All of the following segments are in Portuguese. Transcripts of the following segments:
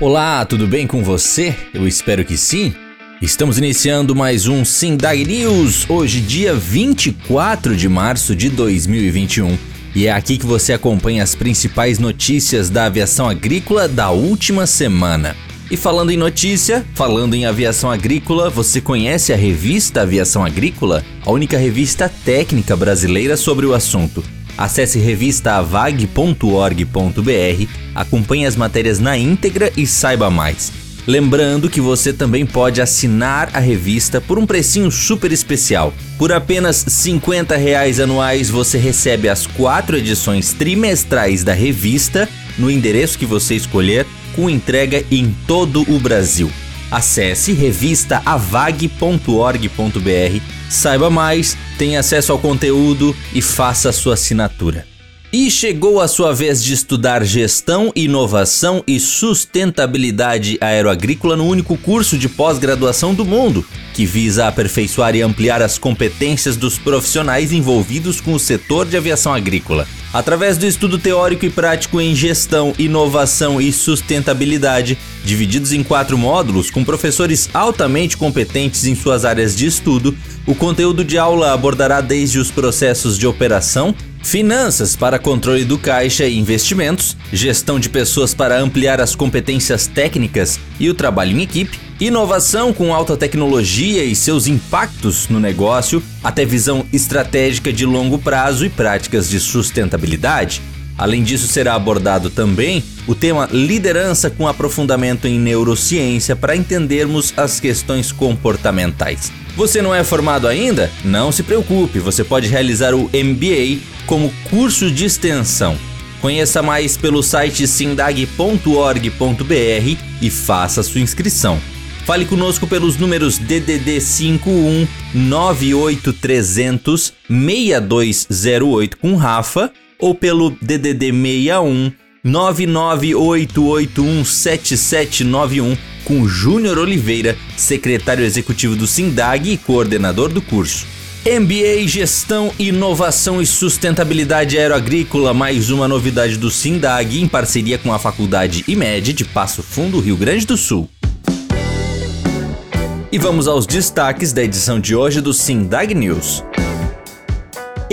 Olá, tudo bem com você? Eu espero que sim. Estamos iniciando mais um Sindag News, hoje dia 24 de março de 2021. E é aqui que você acompanha as principais notícias da aviação agrícola da última semana. E falando em notícia, falando em aviação agrícola, você conhece a revista Aviação Agrícola? A única revista técnica brasileira sobre o assunto. Acesse revistaavag.org.br, acompanhe as matérias na íntegra e saiba mais. Lembrando que você também pode assinar a revista por um precinho super especial. Por apenas 50 reais anuais você recebe as quatro edições trimestrais da revista no endereço que você escolher, com entrega em todo o Brasil. Acesse revistaavag.org.br, saiba mais, tenha acesso ao conteúdo e faça sua assinatura. E chegou a sua vez de estudar gestão, inovação e sustentabilidade aeroagrícola no único curso de pós-graduação do mundo, que visa aperfeiçoar e ampliar as competências dos profissionais envolvidos com o setor de aviação agrícola. Através do estudo teórico e prático em gestão, inovação e sustentabilidade, divididos em quatro módulos com professores altamente competentes em suas áreas de estudo, o conteúdo de aula abordará desde os processos de operação, Finanças para controle do caixa e investimentos, gestão de pessoas para ampliar as competências técnicas e o trabalho em equipe, inovação com alta tecnologia e seus impactos no negócio, até visão estratégica de longo prazo e práticas de sustentabilidade. Além disso, será abordado também o tema liderança com aprofundamento em neurociência para entendermos as questões comportamentais. Você não é formado ainda? Não se preocupe, você pode realizar o MBA como curso de extensão. Conheça mais pelo site sindag.org.br e faça sua inscrição. Fale conosco pelos números DDD 51 98300 6208 com Rafa ou pelo DDD 61 998817791 com Júnior Oliveira, secretário executivo do SINDAG e coordenador do curso. MBA Gestão, Inovação e Sustentabilidade Aeroagrícola, mais uma novidade do SINDAG em parceria com a Faculdade IMED de Passo Fundo, Rio Grande do Sul. E vamos aos destaques da edição de hoje do SINDAG News.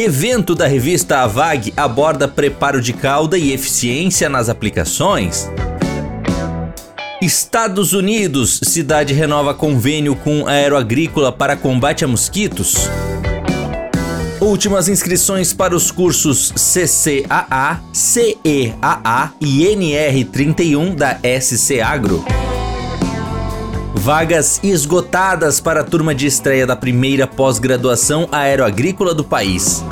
Evento da revista Avag aborda preparo de cauda e eficiência nas aplicações. Estados Unidos, cidade renova convênio com Aeroagrícola para combate a mosquitos. Últimas inscrições para os cursos CCAA, CEAA e NR31 da SC Agro. Vagas esgotadas para a turma de estreia da primeira pós-graduação aeroagrícola do país.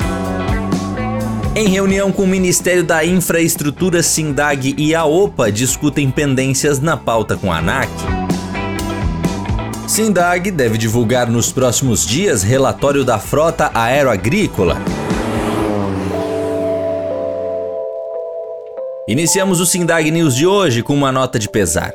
Em reunião com o Ministério da Infraestrutura, Sindag e a OPA discutem pendências na pauta com a ANAC. Sindag deve divulgar nos próximos dias relatório da frota aeroagrícola. Iniciamos o Sindag News de hoje com uma nota de pesar.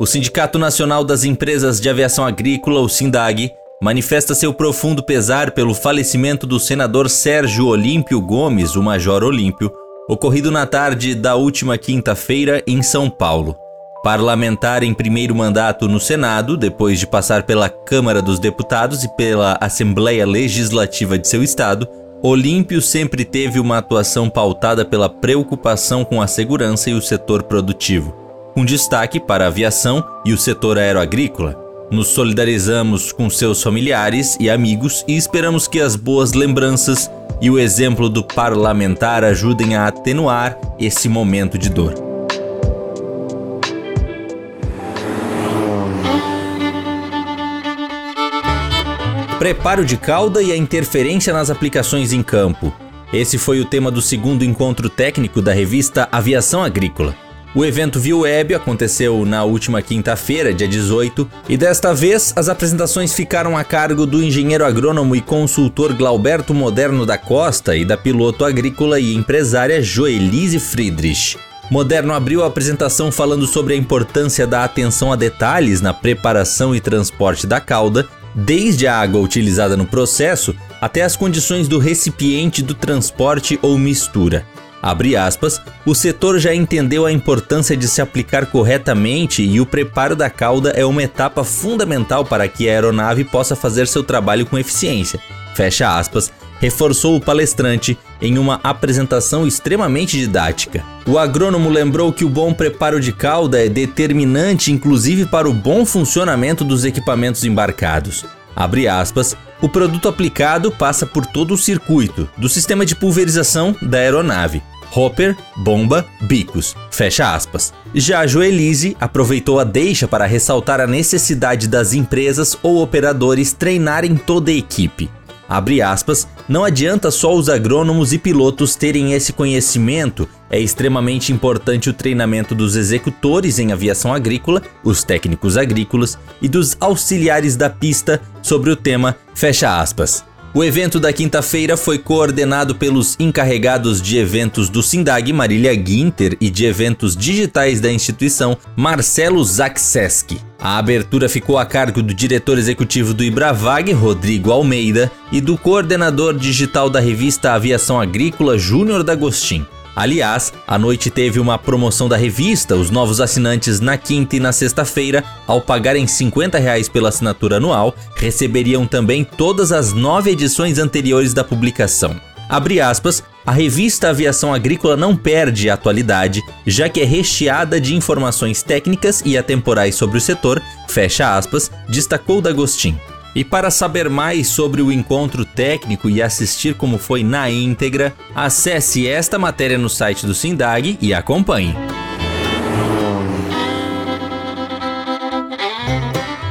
O Sindicato Nacional das Empresas de Aviação Agrícola, o SINDAG, manifesta seu profundo pesar pelo falecimento do senador Sérgio Olímpio Gomes, o Major Olímpio, ocorrido na tarde da última quinta-feira em São Paulo. Parlamentar em primeiro mandato no Senado, depois de passar pela Câmara dos Deputados e pela Assembleia Legislativa de seu estado, Olímpio sempre teve uma atuação pautada pela preocupação com a segurança e o setor produtivo com destaque para a aviação e o setor aeroagrícola. Nos solidarizamos com seus familiares e amigos e esperamos que as boas lembranças e o exemplo do parlamentar ajudem a atenuar esse momento de dor. Preparo de cauda e a interferência nas aplicações em campo. Esse foi o tema do segundo encontro técnico da revista Aviação Agrícola. O evento via web aconteceu na última quinta-feira, dia 18, e desta vez as apresentações ficaram a cargo do engenheiro agrônomo e consultor Glauberto Moderno da Costa e da piloto agrícola e empresária Joelise Friedrich. Moderno abriu a apresentação falando sobre a importância da atenção a detalhes na preparação e transporte da cauda, desde a água utilizada no processo até as condições do recipiente do transporte ou mistura. Abre aspas, o setor já entendeu a importância de se aplicar corretamente e o preparo da cauda é uma etapa fundamental para que a aeronave possa fazer seu trabalho com eficiência. Fecha aspas, reforçou o palestrante em uma apresentação extremamente didática. O agrônomo lembrou que o bom preparo de cauda é determinante inclusive para o bom funcionamento dos equipamentos embarcados. Abre aspas, o produto aplicado passa por todo o circuito do sistema de pulverização da aeronave. Hopper, bomba, bicos. Fecha aspas. Já a Joelise aproveitou a deixa para ressaltar a necessidade das empresas ou operadores treinarem toda a equipe. Abre aspas, não adianta só os agrônomos e pilotos terem esse conhecimento, é extremamente importante o treinamento dos executores em aviação agrícola, os técnicos agrícolas e dos auxiliares da pista sobre o tema, fecha aspas. O evento da quinta-feira foi coordenado pelos encarregados de eventos do Sindag, Marília Guinter, e de eventos digitais da instituição, Marcelo Zakseski. A abertura ficou a cargo do diretor executivo do Ibravag, Rodrigo Almeida, e do coordenador digital da revista Aviação Agrícola, Júnior D'Agostin. Aliás, a noite teve uma promoção da revista. Os novos assinantes na quinta e na sexta-feira, ao pagarem 50 reais pela assinatura anual, receberiam também todas as nove edições anteriores da publicação. Abre aspas, a revista Aviação Agrícola não perde a atualidade, já que é recheada de informações técnicas e atemporais sobre o setor, fecha aspas, destacou D'Agostin. E para saber mais sobre o encontro técnico e assistir como foi na íntegra, acesse esta matéria no site do Sindag e acompanhe.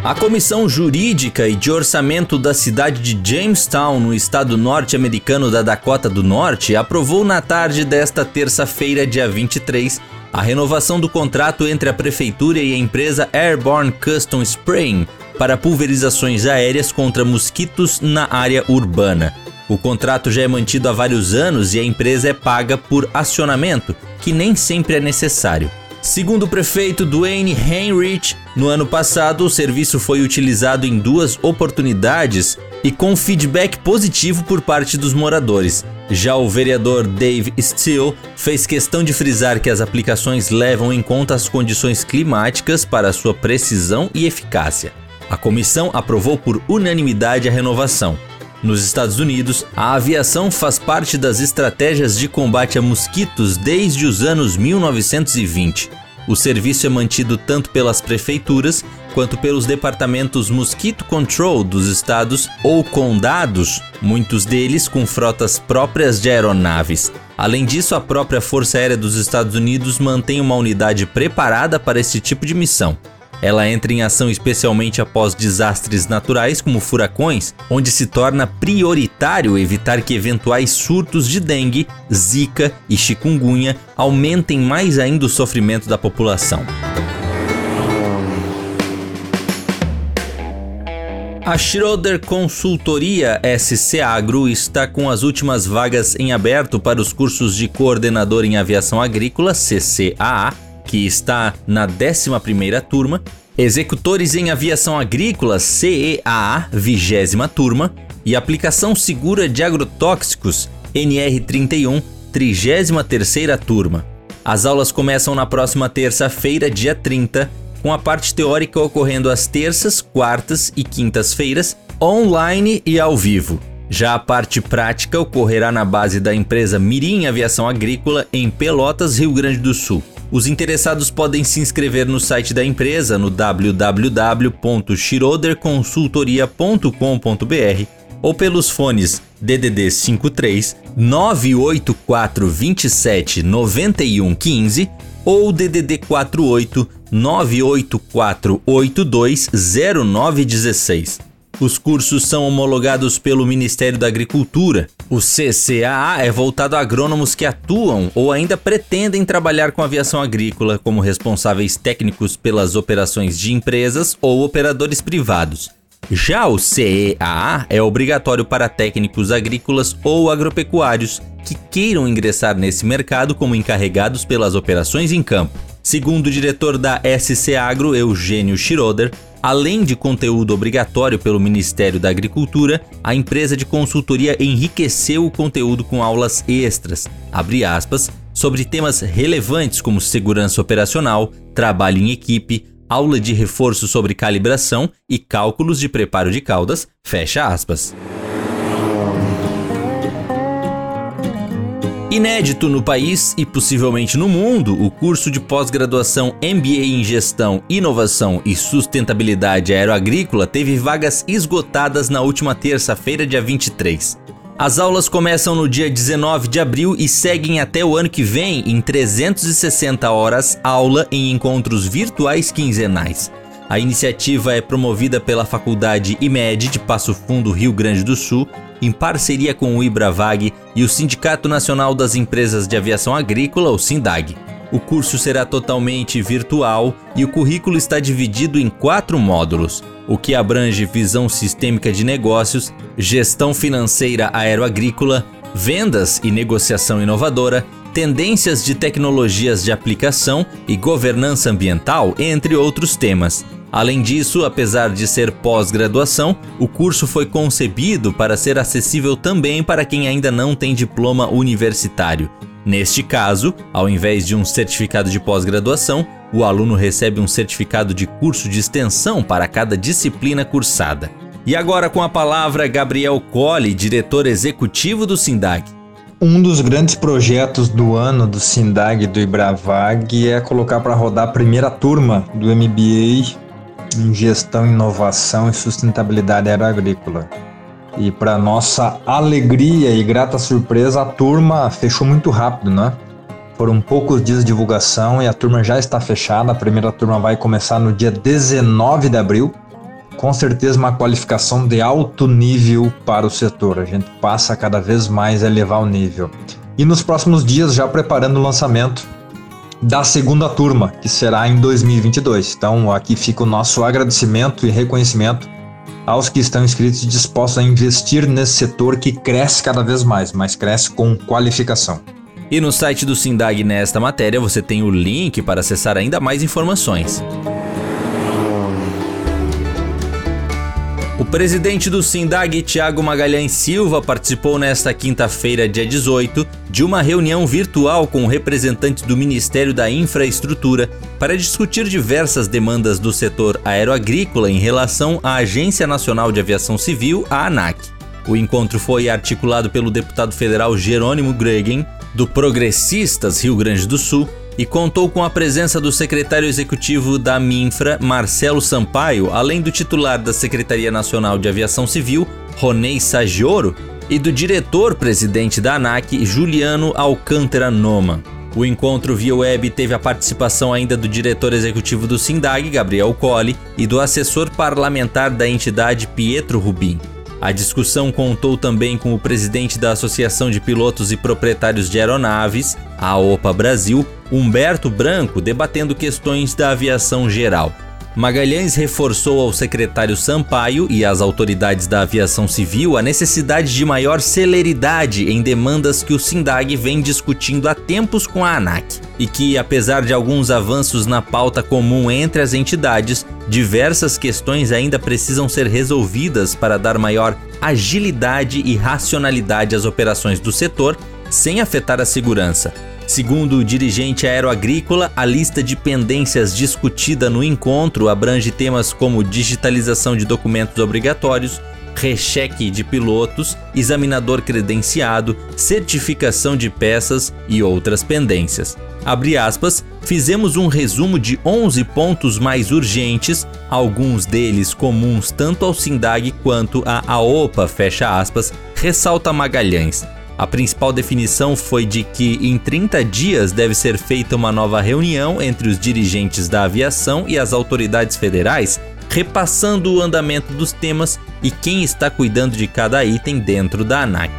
A Comissão Jurídica e de Orçamento da cidade de Jamestown, no estado norte-americano da Dakota do Norte, aprovou na tarde desta terça-feira, dia 23, a renovação do contrato entre a prefeitura e a empresa Airborne Custom Spraying para pulverizações aéreas contra mosquitos na área urbana. O contrato já é mantido há vários anos e a empresa é paga por acionamento, que nem sempre é necessário. Segundo o prefeito Dwayne Heinrich, no ano passado o serviço foi utilizado em duas oportunidades e com feedback positivo por parte dos moradores. Já o vereador Dave Steele fez questão de frisar que as aplicações levam em conta as condições climáticas para sua precisão e eficácia. A comissão aprovou por unanimidade a renovação. Nos Estados Unidos, a aviação faz parte das estratégias de combate a mosquitos desde os anos 1920. O serviço é mantido tanto pelas prefeituras quanto pelos departamentos Mosquito Control dos estados ou condados, muitos deles com frotas próprias de aeronaves. Além disso, a própria Força Aérea dos Estados Unidos mantém uma unidade preparada para esse tipo de missão. Ela entra em ação especialmente após desastres naturais como furacões, onde se torna prioritário evitar que eventuais surtos de dengue, zika e chikungunya aumentem mais ainda o sofrimento da população. A Schroeder Consultoria SC Agro está com as últimas vagas em aberto para os cursos de coordenador em aviação agrícola CCAA que está na 11ª turma, Executores em Aviação Agrícola CEAA, 20 turma, e Aplicação Segura de Agrotóxicos NR31, 33ª turma. As aulas começam na próxima terça-feira, dia 30, com a parte teórica ocorrendo às terças, quartas e quintas-feiras, online e ao vivo. Já a parte prática ocorrerá na base da empresa Mirim Aviação Agrícola em Pelotas, Rio Grande do Sul. Os interessados podem se inscrever no site da empresa no www.schroederconsultoria.com.br ou pelos fones DDD 53 984 27 91 15 ou DDD 48 984 82 0916. Os cursos são homologados pelo Ministério da Agricultura. O CCAA é voltado a agrônomos que atuam ou ainda pretendem trabalhar com aviação agrícola como responsáveis técnicos pelas operações de empresas ou operadores privados. Já o CEAA é obrigatório para técnicos agrícolas ou agropecuários que queiram ingressar nesse mercado como encarregados pelas operações em campo. Segundo o diretor da SC Agro, Eugênio Schroeder, Além de conteúdo obrigatório pelo Ministério da Agricultura, a empresa de consultoria enriqueceu o conteúdo com aulas extras, aspas, sobre temas relevantes como segurança operacional, trabalho em equipe, aula de reforço sobre calibração e cálculos de preparo de caudas, fecha aspas. Inédito no país e possivelmente no mundo, o curso de pós-graduação MBA em Gestão, Inovação e Sustentabilidade Aeroagrícola teve vagas esgotadas na última terça-feira, dia 23. As aulas começam no dia 19 de abril e seguem até o ano que vem em 360 horas aula em encontros virtuais quinzenais. A iniciativa é promovida pela Faculdade IMED de Passo Fundo, Rio Grande do Sul, em parceria com o Ibravag e o Sindicato Nacional das Empresas de Aviação Agrícola, o SINDAG. O curso será totalmente virtual e o currículo está dividido em quatro módulos, o que abrange visão sistêmica de negócios, gestão financeira aeroagrícola, vendas e negociação inovadora, tendências de tecnologias de aplicação e governança ambiental, entre outros temas. Além disso, apesar de ser pós-graduação, o curso foi concebido para ser acessível também para quem ainda não tem diploma universitário. Neste caso, ao invés de um certificado de pós-graduação, o aluno recebe um certificado de curso de extensão para cada disciplina cursada. E agora com a palavra Gabriel Colli, diretor executivo do SINDAG. Um dos grandes projetos do ano do SINDAG e do IBRAVAG é colocar para rodar a primeira turma do MBA em gestão, inovação e sustentabilidade aeroagrícola. E para nossa alegria e grata surpresa, a turma fechou muito rápido, né? Foram poucos dias de divulgação e a turma já está fechada. A primeira turma vai começar no dia 19 de abril. Com certeza uma qualificação de alto nível para o setor. A gente passa cada vez mais a elevar o nível. E nos próximos dias já preparando o lançamento da segunda turma, que será em 2022. Então, aqui fica o nosso agradecimento e reconhecimento aos que estão inscritos e dispostos a investir nesse setor que cresce cada vez mais, mas cresce com qualificação. E no site do Sindag nesta matéria você tem o link para acessar ainda mais informações. Presidente do Sindag, Tiago Magalhães Silva, participou nesta quinta-feira, dia 18, de uma reunião virtual com representantes do Ministério da Infraestrutura para discutir diversas demandas do setor aeroagrícola em relação à Agência Nacional de Aviação Civil, a ANAC. O encontro foi articulado pelo deputado federal Jerônimo Gregen, do Progressistas Rio Grande do Sul, e contou com a presença do secretário executivo da Minfra, Marcelo Sampaio, além do titular da Secretaria Nacional de Aviação Civil, Ronei Sagioro, e do diretor-presidente da ANAC, Juliano Alcântara Noma. O encontro via web teve a participação ainda do diretor executivo do SINDAG, Gabriel Colli, e do assessor parlamentar da entidade, Pietro Rubim. A discussão contou também com o presidente da Associação de Pilotos e Proprietários de Aeronaves, a OPA Brasil, Humberto Branco, debatendo questões da aviação geral. Magalhães reforçou ao secretário Sampaio e às autoridades da aviação civil a necessidade de maior celeridade em demandas que o SINDAG vem discutindo há tempos com a ANAC, e que, apesar de alguns avanços na pauta comum entre as entidades, diversas questões ainda precisam ser resolvidas para dar maior agilidade e racionalidade às operações do setor, sem afetar a segurança. Segundo o dirigente aeroagrícola, a lista de pendências discutida no encontro abrange temas como digitalização de documentos obrigatórios, recheque de pilotos, examinador credenciado, certificação de peças e outras pendências. Abre aspas, fizemos um resumo de 11 pontos mais urgentes, alguns deles comuns tanto ao SINDAG quanto à AOPA, fecha aspas, ressalta Magalhães. A principal definição foi de que em 30 dias deve ser feita uma nova reunião entre os dirigentes da aviação e as autoridades federais, repassando o andamento dos temas e quem está cuidando de cada item dentro da ANAC.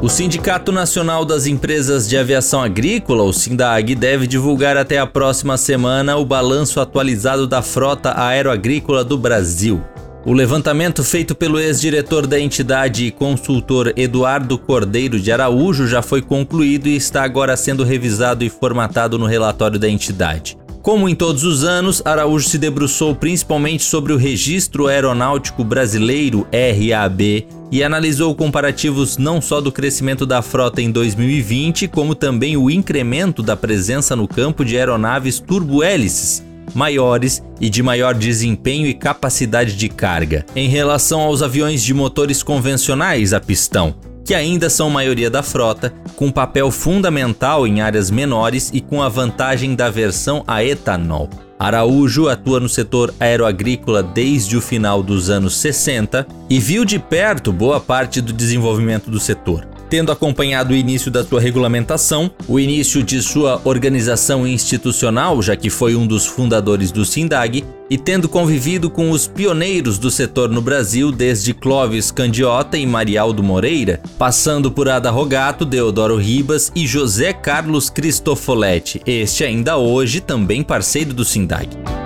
O Sindicato Nacional das Empresas de Aviação Agrícola, o SINDAG, deve divulgar até a próxima semana o balanço atualizado da frota aeroagrícola do Brasil. O levantamento feito pelo ex-diretor da entidade e consultor Eduardo Cordeiro de Araújo já foi concluído e está agora sendo revisado e formatado no relatório da entidade. Como em todos os anos, Araújo se debruçou principalmente sobre o Registro Aeronáutico Brasileiro RAB e analisou comparativos não só do crescimento da frota em 2020, como também o incremento da presença no campo de aeronaves turbohélices maiores e de maior desempenho e capacidade de carga, em relação aos aviões de motores convencionais a pistão, que ainda são maioria da frota, com papel fundamental em áreas menores e com a vantagem da versão a etanol. Araújo atua no setor aeroagrícola desde o final dos anos 60 e viu de perto boa parte do desenvolvimento do setor tendo acompanhado o início da sua regulamentação, o início de sua organização institucional, já que foi um dos fundadores do SINDAG, e tendo convivido com os pioneiros do setor no Brasil desde Clóvis Candiota e Marialdo Moreira, passando por Ada Rogato, Deodoro Ribas e José Carlos Cristofoletti, este ainda hoje também parceiro do SINDAG.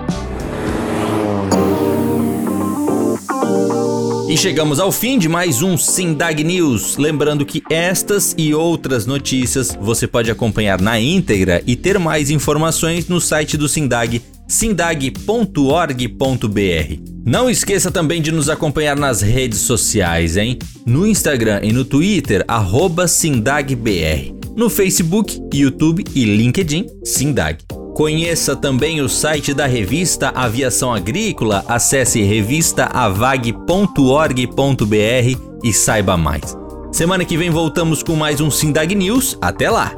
E chegamos ao fim de mais um Sindag News. Lembrando que estas e outras notícias você pode acompanhar na íntegra e ter mais informações no site do Sindag, sindag.org.br. Não esqueça também de nos acompanhar nas redes sociais, hein? No Instagram e no Twitter, SindagBR. No Facebook, YouTube e LinkedIn, Sindag. Conheça também o site da revista Aviação Agrícola, acesse revistaavag.org.br e saiba mais. Semana que vem voltamos com mais um Sindag News. Até lá!